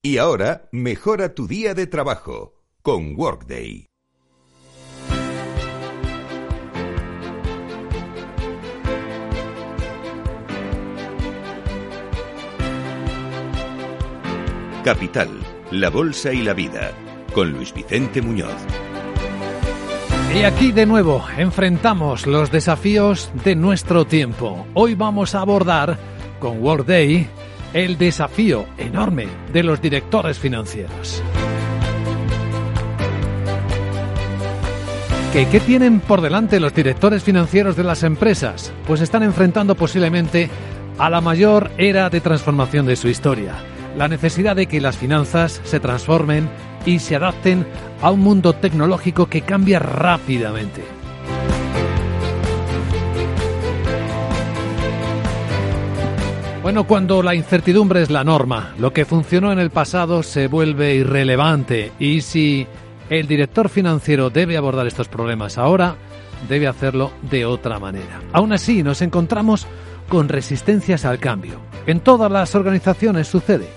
Y ahora, mejora tu día de trabajo con Workday. Capital, la Bolsa y la Vida, con Luis Vicente Muñoz. Y aquí de nuevo enfrentamos los desafíos de nuestro tiempo. Hoy vamos a abordar con Workday el desafío enorme de los directores financieros. ¿Qué, ¿Qué, tienen por delante los directores financieros de las empresas? Pues están enfrentando posiblemente a la mayor era de transformación de su historia. La necesidad de que las finanzas se transformen y se adapten a un mundo tecnológico que cambia rápidamente. Bueno, cuando la incertidumbre es la norma, lo que funcionó en el pasado se vuelve irrelevante y si el director financiero debe abordar estos problemas ahora, debe hacerlo de otra manera. Aún así, nos encontramos con resistencias al cambio. En todas las organizaciones sucede,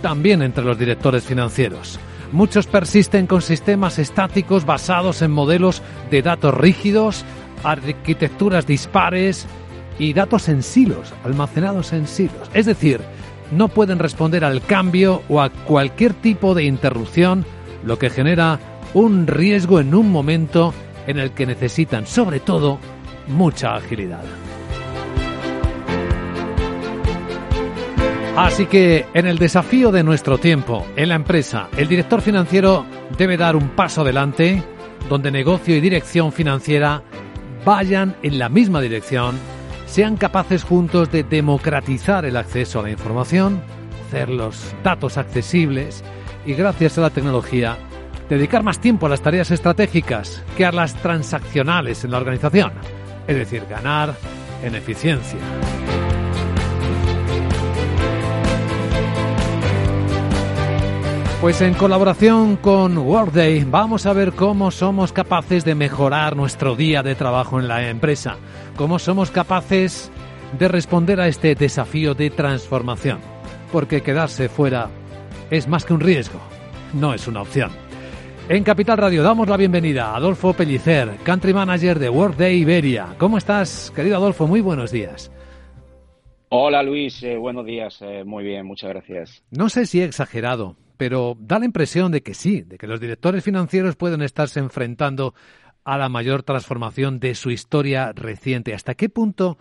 también entre los directores financieros. Muchos persisten con sistemas estáticos basados en modelos de datos rígidos, arquitecturas dispares y datos en silos, almacenados en silos. Es decir, no pueden responder al cambio o a cualquier tipo de interrupción, lo que genera un riesgo en un momento en el que necesitan, sobre todo, mucha agilidad. Así que en el desafío de nuestro tiempo, en la empresa, el director financiero debe dar un paso adelante donde negocio y dirección financiera vayan en la misma dirección, sean capaces juntos de democratizar el acceso a la información, hacer los datos accesibles y gracias a la tecnología dedicar más tiempo a las tareas estratégicas que a las transaccionales en la organización, es decir, ganar en eficiencia. Pues en colaboración con Workday vamos a ver cómo somos capaces de mejorar nuestro día de trabajo en la empresa, cómo somos capaces de responder a este desafío de transformación, porque quedarse fuera es más que un riesgo, no es una opción. En Capital Radio damos la bienvenida a Adolfo Pellicer, Country Manager de Workday Iberia. ¿Cómo estás, querido Adolfo? Muy buenos días. Hola Luis, eh, buenos días, eh, muy bien, muchas gracias. No sé si he exagerado, pero da la impresión de que sí, de que los directores financieros pueden estarse enfrentando a la mayor transformación de su historia reciente. ¿Hasta qué punto,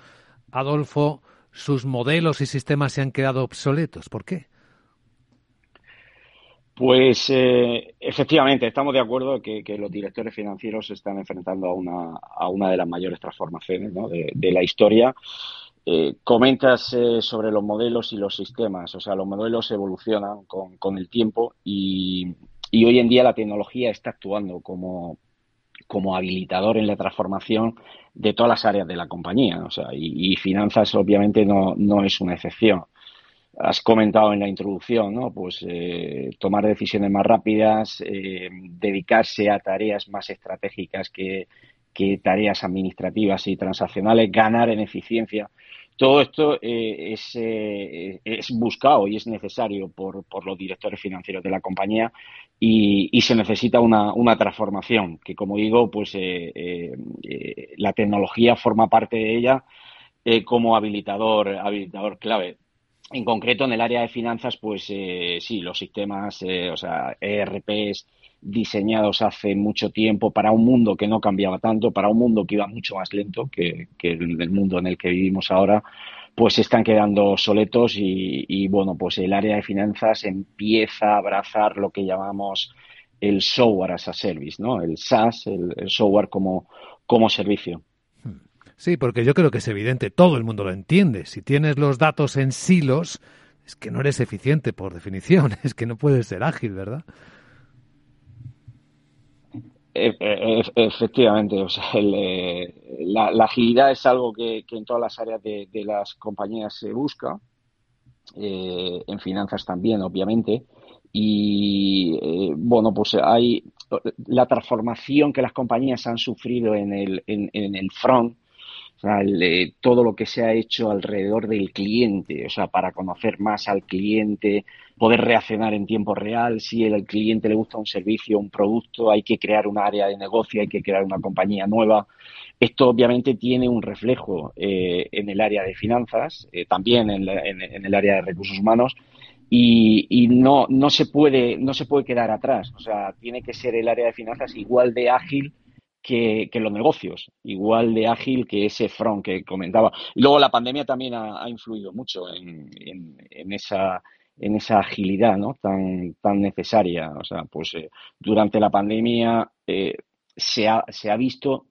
Adolfo, sus modelos y sistemas se han quedado obsoletos? ¿Por qué? Pues eh, efectivamente, estamos de acuerdo que, que, los directores financieros se están enfrentando a una, a una de las mayores transformaciones de la historia. Eh, comentas eh, sobre los modelos y los sistemas, o sea, los modelos evolucionan con, con el tiempo y, y, hoy en día la tecnología está actuando como, como habilitador en la transformación de todas las áreas de la compañía, o sea, y, finanzas obviamente no, no, es una excepción. Has comentado en la introducción, ¿no? Pues eh, tomar decisiones más rápidas, eh, dedicarse a tareas más estratégicas que, que tareas administrativas y transaccionales, ganar en eficiencia. Todo esto eh, es, eh, es, buscado y es necesario por, los directores financieros de la compañía y, se necesita una, transformación que, como digo, pues eh, la tecnología forma parte de ella como habilitador, habilitador clave. En concreto, en el área de finanzas, pues eh, sí, los sistemas, o sea, ERPs, diseñados hace mucho tiempo para un mundo que no cambiaba tanto, para un mundo que iba mucho más lento que, que el, mundo en el que vivimos ahora, pues están quedando obsoletos y, y, bueno, pues el área de finanzas empieza a abrazar lo que llamamos el software as a service, ¿no? El SaaS, el, el software como, como servicio. Sí, porque yo creo que es evidente, todo el mundo lo entiende. Si tienes los datos en silos, es que no eres eficiente por definición, es que no puedes ser ágil, ¿verdad? E, e, efectivamente, o sea, el, eh, la, agilidad es algo que, en todas las áreas de, de las compañías se busca, eh, en finanzas también, obviamente, y eh, bueno, pues hay la transformación que las compañías han sufrido en el, en, en el front, todo lo que se ha hecho alrededor del cliente, o sea, para conocer más al cliente, poder reaccionar en tiempo real, si al cliente le gusta un servicio, un producto, hay que crear un área de negocio, hay que crear una compañía nueva. Esto obviamente tiene un reflejo eh, en el área de finanzas, eh, también en, el área de recursos humanos, y, no, no, se puede, no se puede quedar atrás. O sea, tiene que ser el área de finanzas igual de ágil que, los negocios, igual de ágil que ese front que comentaba. Luego la pandemia también ha, influido mucho en, en, esa en esa agilidad ¿no? tan, tan necesaria. O sea, pues eh, durante la pandemia eh, se, ha, se ha visto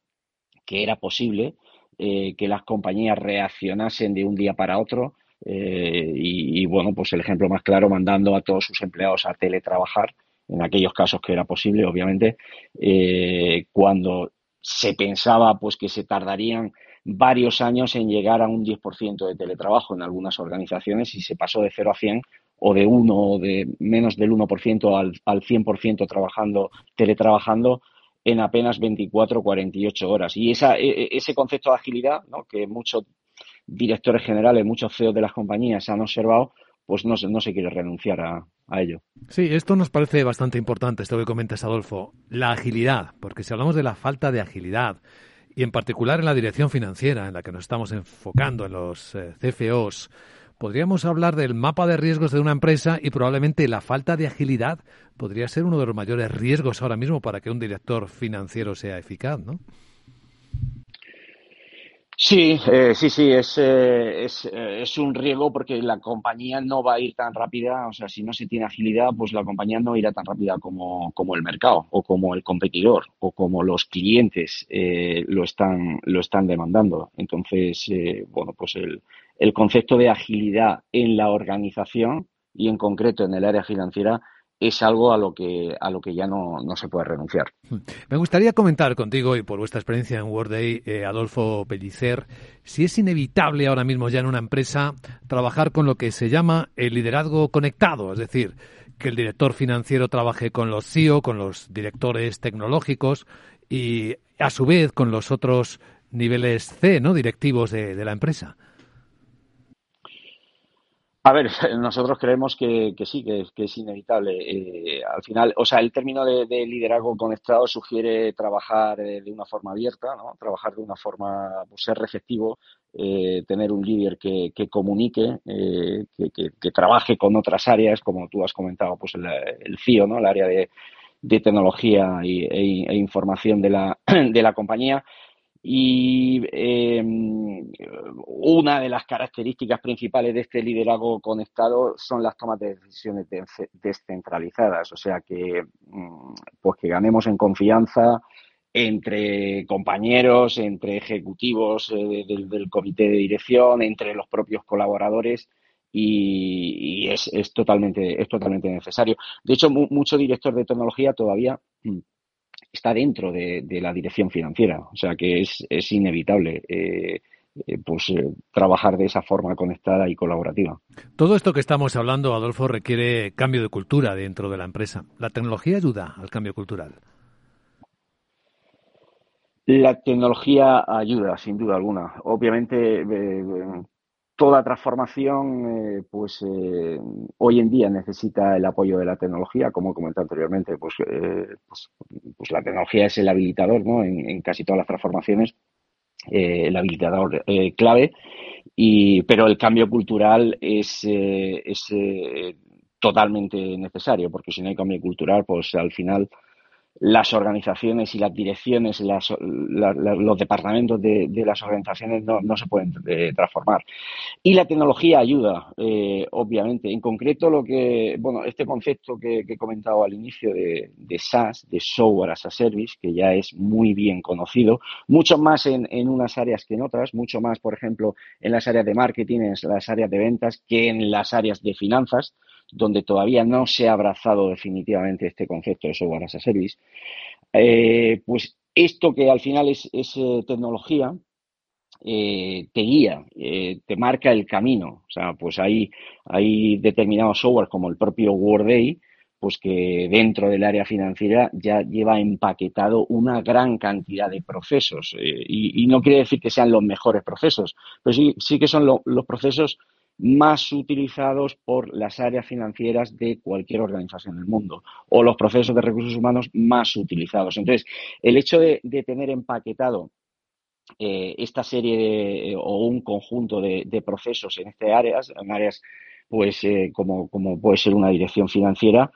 que era posible eh, que las compañías reaccionasen de un día para otro y, y, bueno, pues el ejemplo más claro mandando a todos sus empleados a teletrabajar en aquellos casos que era posible, obviamente, eh, cuando se pensaba pues que se tardarían varios años en llegar a un 10% de teletrabajo en algunas organizaciones y se pasó de 0 a 100 o de 1 o de menos del 1% al, al 100% trabajando, teletrabajando en apenas 24 o 48 horas. Y esa, e, e, ese concepto de agilidad, que muchos directores generales, muchos CEOs de las compañías han observado, pues no, no se quiere renunciar a, a ello. Sí, esto nos parece bastante importante, esto que comentas, Adolfo. La agilidad, porque si hablamos de la falta de agilidad, y en particular en la dirección financiera, en la que nos estamos enfocando en los eh, CFOs, podríamos hablar del mapa de riesgos de una empresa y probablemente la falta de agilidad podría ser uno de los mayores riesgos ahora mismo para que un director financiero sea eficaz, ¿no? Sí, eh, sí, sí, es, eh, es, eh, es, un riesgo porque la compañía no va a ir tan rápida, o sea, si no se tiene agilidad, pues la compañía no irá tan rápida como, como el mercado o como el competidor o como los clientes lo, están, lo están demandando. Entonces, bueno, pues el, el concepto de agilidad en la organización y en concreto en el área financiera es algo a lo que, a lo que ya no, se puede renunciar. Hmm. Me gustaría comentar contigo y por vuestra experiencia en Workday, eh, Adolfo Pellicer, si es inevitable ahora mismo ya en una empresa trabajar con lo que se llama el liderazgo conectado, es decir, que el director financiero trabaje con los CEO, con los directores tecnológicos y a su vez con los otros niveles C, ¿no? directivos de la empresa. A ver, nosotros creemos que, sí, que, es inevitable. Eh, al final, o sea, el término de, liderazgo conectado sugiere trabajar eh, de una forma abierta, ¿no? Trabajar de una forma, pues, ser receptivo, eh, tener un líder que, comunique, que, trabaje con otras áreas, como tú has comentado, pues el, el CIO, ¿no? El área de, tecnología e, e, información de la, de la compañía y em, una de las características principales de este liderazgo conectado son las tomas de decisiones descentralizadas, o sea que mm, pues que ganemos en confianza entre compañeros, entre ejecutivos eh, del, comité de dirección, entre los propios colaboradores y, es, es, totalmente es totalmente necesario. De hecho, mucho director de tecnología todavía mm, está dentro de, la dirección financiera. O sea que es, es inevitable. Eh, eh, pues eh, trabajar de esa forma conectada y colaborativa. Todo esto que estamos hablando, Adolfo, requiere cambio de cultura dentro de la empresa. ¿La tecnología ayuda al cambio cultural? La tecnología ayuda, sin duda alguna. Obviamente, toda transformación, eh, pues eh, hoy en día necesita el apoyo de la tecnología, como comenté anteriormente, pues, eh, pues, pues, la tecnología es el habilitador, ¿no? En, casi todas las transformaciones, el habilitador clave, y, pero el cambio cultural es, es totalmente necesario, porque si no hay cambio cultural, pues al final las organizaciones y las direcciones, los departamentos de, las organizaciones no, se pueden eh, transformar. Y la tecnología ayuda, eh, obviamente. En concreto, lo que, bueno, este concepto que, he comentado al inicio de, SaaS, de Software as a Service, que ya es muy bien conocido, mucho más en, en unas áreas que en otras, mucho más, por ejemplo, en las áreas de marketing, en las áreas de ventas, que en las áreas de finanzas donde todavía no se ha abrazado definitivamente este concepto de software as a service, eh, pues esto que al final es, eh, tecnología, eh, te guía, te marca el camino. O sea, pues hay, hay determinados software como el propio Workday, pues que dentro del área financiera ya lleva empaquetado una gran cantidad de procesos. Y, no quiere decir que sean los mejores procesos, pero sí, sí que son los procesos más utilizados por las áreas financieras de cualquier organización del mundo o los procesos de recursos humanos más utilizados. Entonces, el hecho de, tener empaquetado eh, esta serie o un conjunto de, procesos en estas áreas, en áreas pues eh, como, puede ser una dirección financiera,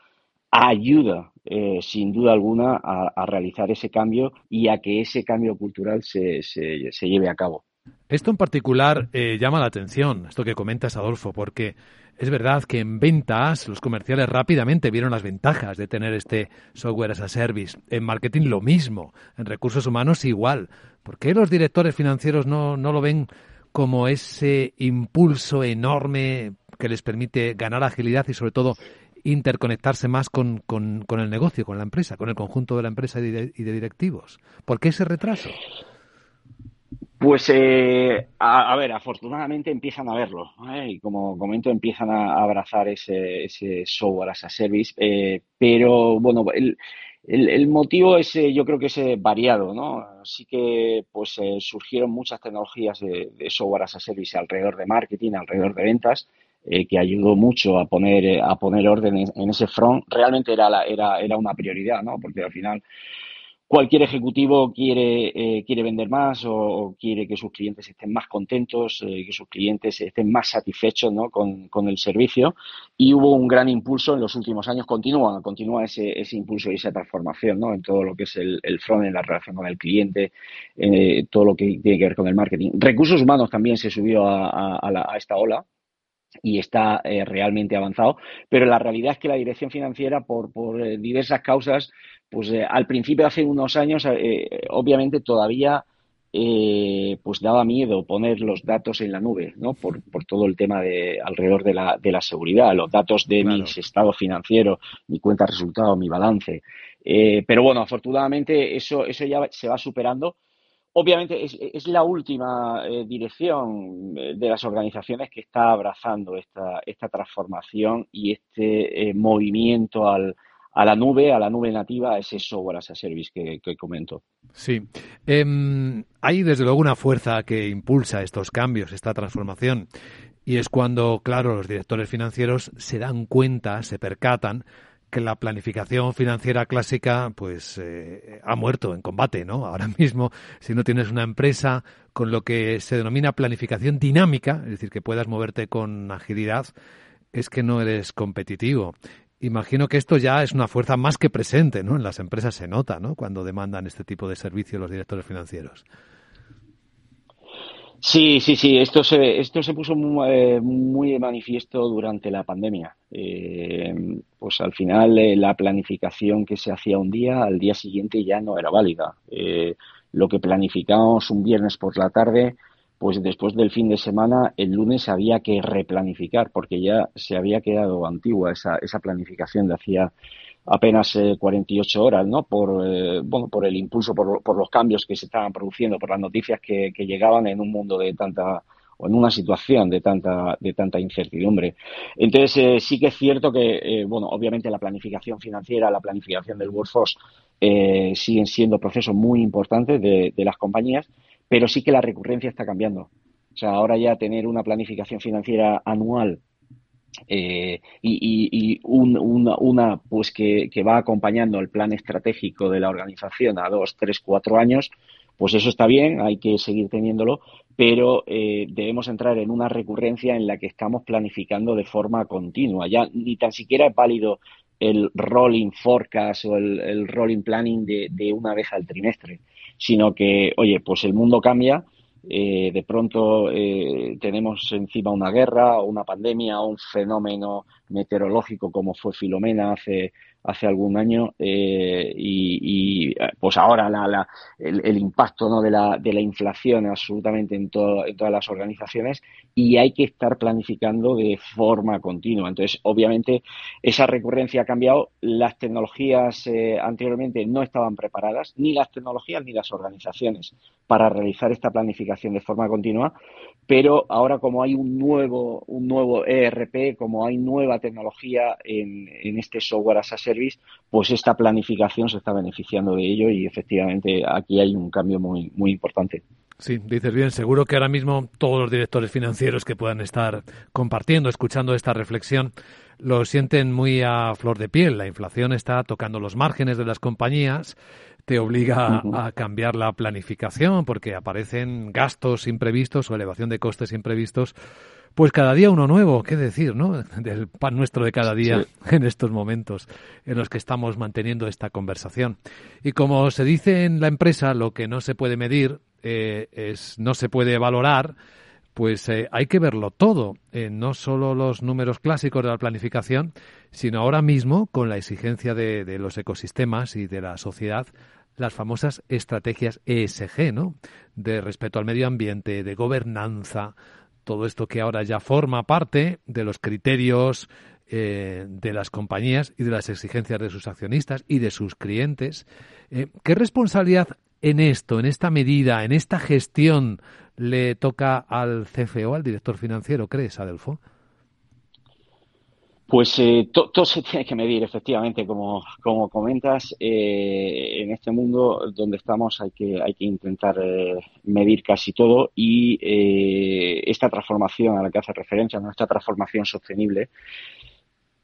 ayuda, eh, sin duda alguna, a, realizar ese cambio y a que ese cambio cultural se, lleve a cabo. Esto en particular eh, llama la atención, esto que comentas, Adolfo, porque es verdad que en ventas los comerciales rápidamente vieron las ventajas de tener este software as a service. En marketing lo mismo, en recursos humanos igual. ¿Por qué los directores financieros no, no lo ven como ese impulso enorme que les permite ganar agilidad y sobre todo interconectarse más con, con, el negocio, con la empresa, con el conjunto de la empresa y de, directivos. ¿Por qué ese retraso? Pues, eh, a, ver, afortunadamente empiezan a verlo ¿eh? y como comento empiezan a, abrazar ese, ese, software as a service, eh, pero bueno, el, el, motivo es, yo creo que es variado, ¿no? Sí que pues surgieron muchas tecnologías de, software as a service alrededor de marketing, alrededor de ventas, eh, que ayudó mucho a poner, eh, a poner orden en, ese front, realmente era, la, era, era una prioridad, ¿no? Porque al final cualquier ejecutivo quiere, eh, quiere vender más o, quiere que sus clientes estén más contentos, que sus clientes estén más satisfechos ¿no? con, con, el servicio. Y hubo un gran impulso en los últimos años, continúa, continúa ese, ese impulso y esa transformación ¿no? en todo lo que es el, el front, en la relación con el cliente, todo lo que tiene que ver con el marketing. Recursos humanos también se subió a, a esta ola y está eh, realmente avanzado, pero la realidad es que la dirección financiera, por, por eh, diversas causas, pues eh, al principio, hace unos años, obviamente todavía pues daba miedo poner los datos en la nube, ¿no? Por, por todo el tema de alrededor de la, de la seguridad, los datos de mis estados financieros, mi cuenta de resultados, mi balance. pero bueno, afortunadamente eso, eso ya se va superando Obviamente es, la última eh, dirección eh, de las organizaciones que está abrazando esta, esta transformación y este eh, movimiento al, a la nube, a la nube nativa, a ese software as a service que, que comento. Sí. Em, hay desde luego una fuerza que impulsa estos cambios, esta transformación. Y es cuando, claro, los directores financieros se dan cuenta, se percatan que la planificación financiera clásica pues eh, ha muerto en combate, ¿no? Ahora mismo, si no tienes una empresa con lo que se denomina planificación dinámica, es decir, que puedas moverte con agilidad, es que no eres competitivo. Imagino que esto ya es una fuerza más que presente, ¿no? En las empresas se nota, ¿no? Cuando demandan este tipo de servicios los directores financieros. Sí, sí, sí. Esto se, esto se puso muy, eh, muy de manifiesto durante la pandemia. Eh, pues al final eh, la planificación que se hacía un día, al día siguiente ya no era válida. lo que planificábamos un viernes por la tarde, pues después del fin de semana, el lunes había que replanificar porque ya se había quedado antigua esa, esa planificación de hacía apenas eh, 48 horas, ¿no? Por, eh, bueno, por el impulso, por, por, los cambios que se estaban produciendo, por las noticias que, que llegaban en un mundo de tanta o en una situación de tanta de tanta incertidumbre. Entonces eh, sí que es cierto que eh, bueno obviamente la planificación financiera, la planificación del workforce eh, siguen siendo procesos muy importantes de, de las compañías, pero sí que la recurrencia está cambiando. O sea, ahora ya tener una planificación financiera anual eh, y, una, pues que, va acompañando el plan estratégico de la organización a dos, tres, cuatro años, pues eso está bien, hay que seguir teniéndolo, pero eh, debemos entrar en una recurrencia en la que estamos planificando de forma continua. Ya ni tan siquiera es válido el rolling forecast o el, rolling planning de, de una vez al trimestre, sino que, oye, pues el mundo cambia eh, de pronto eh, tenemos encima una guerra o una pandemia o un fenómeno meteorológico como fue Filomena hace hace algún año eh, y, pues ahora la, el, impacto ¿no? de, la, de la inflación absolutamente en, todo, en todas las organizaciones y hay que estar planificando de forma continua. Entonces, obviamente, esa recurrencia ha cambiado. Las tecnologías eh, anteriormente no estaban preparadas, ni las tecnologías ni las organizaciones, para realizar esta planificación de forma continua, pero ahora como hay un nuevo, un nuevo ERP, como hay nueva la tecnología en, en, este software as a service, pues esta planificación se está beneficiando de ello y efectivamente aquí hay un cambio muy, muy importante. Sí, dices bien, seguro que ahora mismo todos los directores financieros que puedan estar compartiendo, escuchando esta reflexión, lo sienten muy a flor de piel. La inflación está tocando los márgenes de las compañías, te obliga a cambiar la planificación porque aparecen gastos imprevistos o elevación de costes imprevistos. Pues cada día uno nuevo, qué decir, ¿no? Del pan nuestro de cada día en estos momentos en los que estamos manteniendo esta conversación. Y como se dice en la empresa, lo que no se puede medir eh, es, no se puede valorar, pues eh, hay que verlo todo, eh, no solo los números clásicos de la planificación, sino ahora mismo con la exigencia de, de, los ecosistemas y de la sociedad, las famosas estrategias ESG, ¿no? De respeto al medio ambiente, de gobernanza, todo esto que ahora ya forma parte de los criterios eh, de las compañías y de las exigencias de sus accionistas y de sus clientes. Eh, ¿Qué responsabilidad en esto, en esta medida, en esta gestión le toca al CFO, al director financiero, crees, Adelfo? Pues eh, todo se tiene que medir, efectivamente, como, como comentas, eh, en este mundo donde estamos hay que, hay que intentar eh, medir casi todo y eh, esta transformación a la que hace referencia, nuestra transformación sostenible,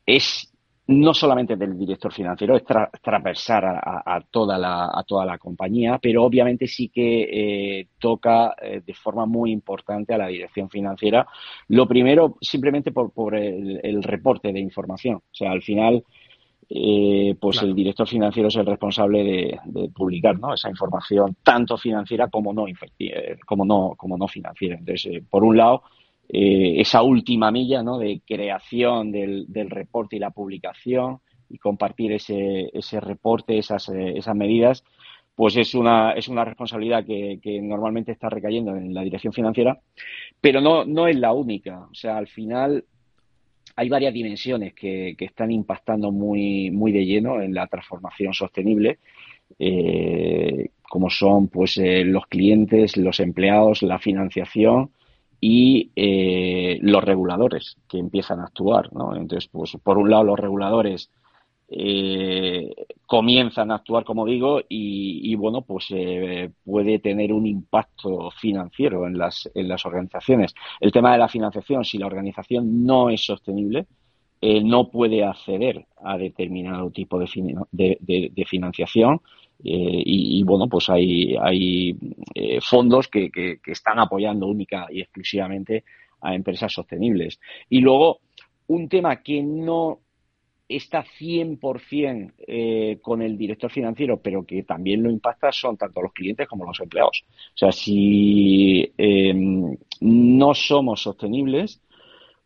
es no solamente del director financiero, es transversar a, toda la, a toda la compañía, pero obviamente sí que eh, toca eh, de forma muy importante a la dirección financiera. Lo primero, simplemente por, por el, reporte de información. O sea, al final, eh, pues el director financiero es el responsable de, publicar ¿no? esa información, tanto financiera como no, como no, como no financiera. Entonces, por un lado, eh, esa última milla ¿no? de creación del, del, reporte y la publicación y compartir ese, ese reporte, esas, eh, esas medidas, pues es una, es una responsabilidad que, normalmente está recayendo en la dirección financiera, pero no, no es la única. O sea, al final hay varias dimensiones que, que están impactando muy, muy de lleno en la transformación sostenible. Eh, como son pues los clientes, los empleados, la financiación, y eh, los reguladores que empiezan a actuar. Entonces, pues, por un lado, los reguladores eh, comienzan a actuar, como digo, y, bueno, pues eh, puede tener un impacto financiero en las, en las organizaciones. El tema de la financiación, si la organización no es sostenible, no puede acceder a determinado tipo de financiación eh, y, bueno, pues hay, hay eh, fondos que, que, están apoyando única y exclusivamente a empresas sostenibles. Y luego, un tema que no está 100% eh, con el director financiero, pero que también lo impacta, son tanto los clientes como los empleados. O sea, si em, no somos sostenibles,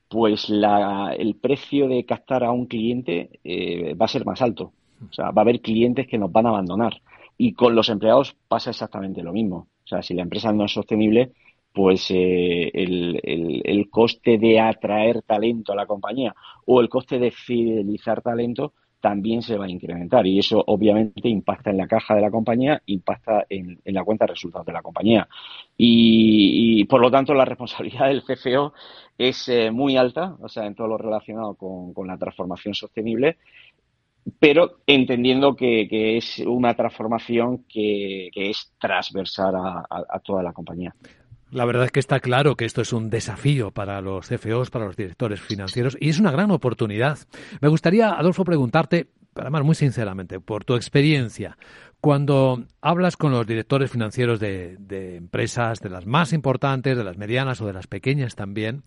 pues la, el precio de captar a un cliente eh, va a ser más alto. O sea, va a haber clientes que nos van a abandonar. Y con los empleados pasa exactamente lo mismo. O sea, si la empresa no es sostenible, pues eh, el, el, el, coste de atraer talento a la compañía o el coste de fidelizar talento también se va a incrementar y eso obviamente impacta en la caja de la compañía, impacta en, en la cuenta de resultados de la compañía. Y, por lo tanto la responsabilidad del CFO es eh, muy alta, o sea, en todo lo relacionado con, con la transformación sostenible pero entendiendo que, que, es una transformación que, que es transversal a, a, toda la compañía. La verdad es que está claro que esto es un desafío para los CFOs, para los directores financieros, y es una gran oportunidad. Me gustaría, Adolfo, preguntarte, además muy sinceramente, por tu experiencia, cuando hablas con los directores financieros de, de empresas, de las más importantes, de las medianas o de las pequeñas también,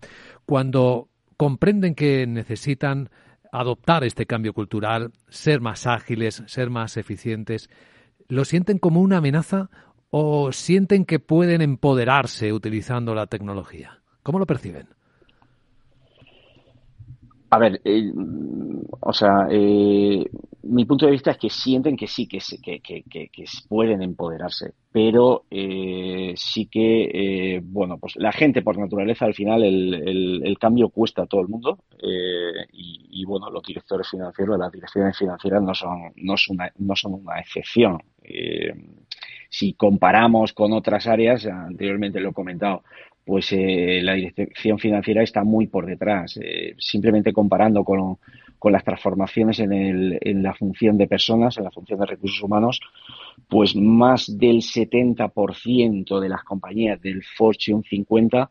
cuando comprenden que necesitan adoptar este cambio cultural, ser más ágiles, ser más eficientes, ¿lo sienten como una amenaza o sienten que pueden empoderarse utilizando la tecnología? ¿Cómo lo perciben? A ver, eh, o sea, eh, mi punto de vista es que sienten que sí, que, que, que, que pueden empoderarse, pero eh, sí que, eh, bueno, pues la gente por naturaleza al final el, el, el cambio cuesta a todo el mundo eh, y, y, bueno, los directores financieros, las direcciones financieras no son, no son, no son una excepción. Eh, si comparamos con otras áreas, anteriormente lo he comentado, pues eh, la dirección financiera está muy por detrás. Simplemente comparando con, con las transformaciones en, el, en la función de personas, en la función de recursos humanos, pues más del 70% de las compañías del Fortune 50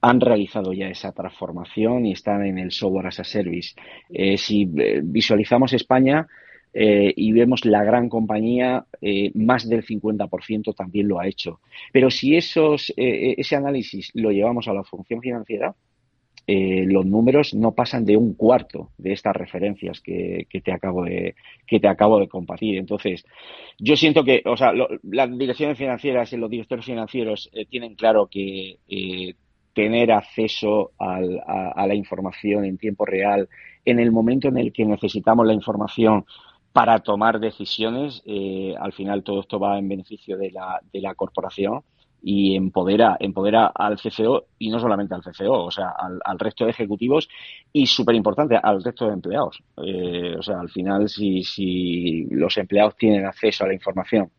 han realizado ya esa transformación y están en el software as a service. Eh, si visualizamos España, eh, y vemos la gran compañía, eh, más del 50% también lo ha hecho. Pero si esos, eh, ese análisis lo llevamos a la función financiera, los números no pasan de un cuarto de estas referencias que, te acabo de que te acabo de compartir. Entonces, yo siento que, o sea, las direcciones financieras y los directores financieros tienen claro que tener acceso a, a la información en tiempo real en el momento en el que necesitamos la información para tomar decisiones. Eh, al final todo esto va en beneficio de la, de la corporación y empodera, empodera al CCO y no solamente al CCO, o sea, al, resto de ejecutivos y súper importante, al resto de empleados. Eh, o sea, al final si, si los empleados tienen acceso a la información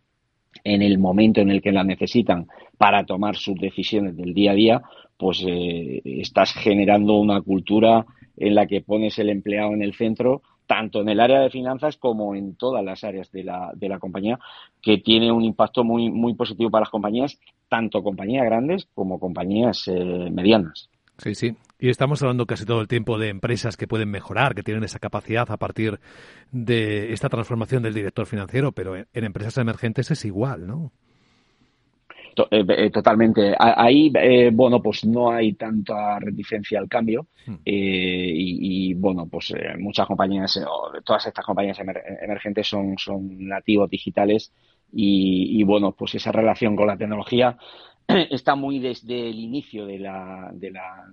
en el momento en el que la necesitan para tomar sus decisiones del día a día, pues eh, estás generando una cultura en la que pones el empleado en el centro tanto en el área de finanzas como en todas las áreas de la, de la compañía, que tiene un impacto muy, muy positivo para las compañías, tanto compañías grandes como compañías eh, medianas. Sí, sí. Y estamos hablando casi todo el tiempo de empresas que pueden mejorar, que tienen esa capacidad a partir de esta transformación del director financiero, pero en empresas emergentes es igual, ¿no? Eh, eh, totalmente. Ahí, eh, bueno, pues no hay tanta reticencia al cambio hmm. y, bueno, pues muchas compañías, todas estas compañías emergentes son, son nativos digitales y, bueno, pues esa relación con la tecnología está muy desde el inicio de la, de la,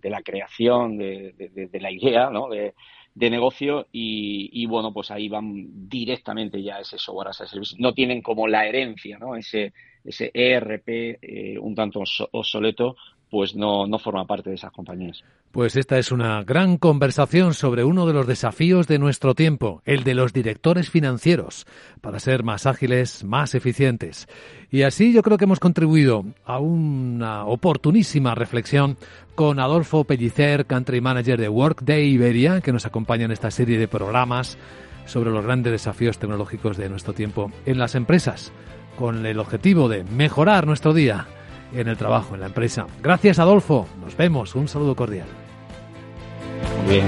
de la creación de, la idea, ¿no? De, negocio y, bueno, pues ahí van directamente ya ese software as a service. No tienen como la herencia, ¿no? Ese, ese ERP eh, un tanto obsoleto, pues no, no forma parte de esas compañías. Pues esta es una gran conversación sobre uno de los desafíos de nuestro tiempo, el de los directores financieros, para ser más ágiles, más eficientes. Y así yo creo que hemos contribuido a una oportunísima reflexión con Adolfo Pellicer, Country Manager de Workday Iberia, que nos acompaña en esta serie de programas sobre los grandes desafíos tecnológicos de nuestro tiempo en las empresas con el objetivo de mejorar nuestro día en el trabajo, en la empresa. Gracias Adolfo, nos vemos, un saludo cordial. Bien.